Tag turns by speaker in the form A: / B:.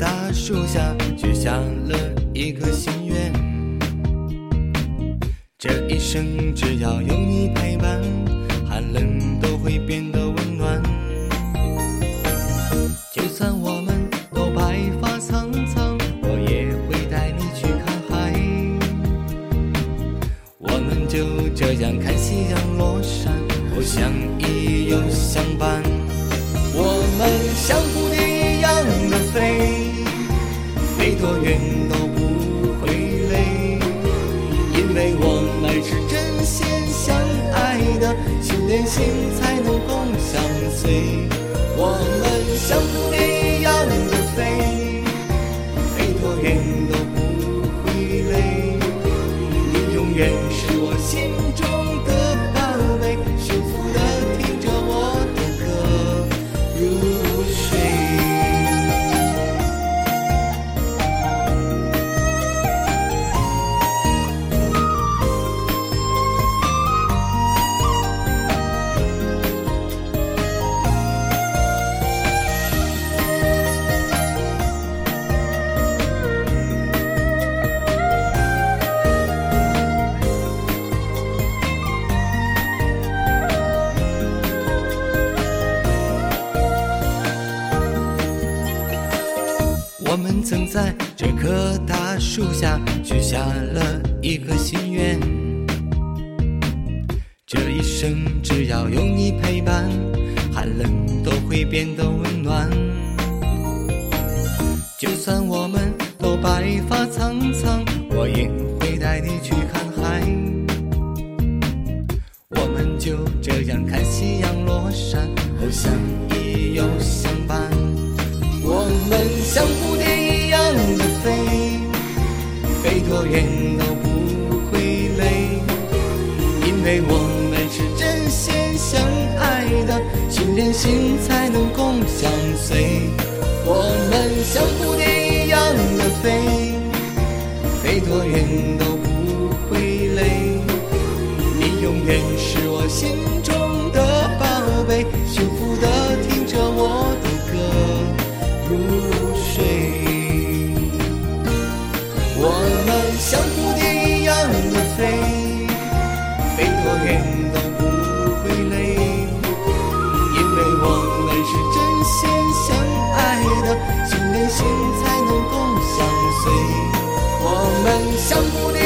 A: 大树下许下了一个心愿这一生只要有你陪伴寒冷都会变得温暖就算我们都白发苍苍我也会带你去看海我们就这样看夕阳落山我想你又相伴多远都不会累，因为我们是真心相爱的，心连心才能共相随。我们像蝴蝶一样的飞，飞多远曾在这棵大树下许下了一个心愿，这一生只要有你陪伴，寒冷都会变得温暖。就算我们都白发苍苍，我也会带你去看海。我们就这样看夕阳落山，互相依又相伴。我们相互多远都不会累，因为我们是真心相爱的，心连心才能共相随。我们像蝴蝶一样的飞，飞多远都不会累，你永远是我心中的宝贝，幸福我们像蝴蝶一样的飞，飞多远都不会累，因为我们是真心相爱的，心连心才能够相随。我们像蝴蝶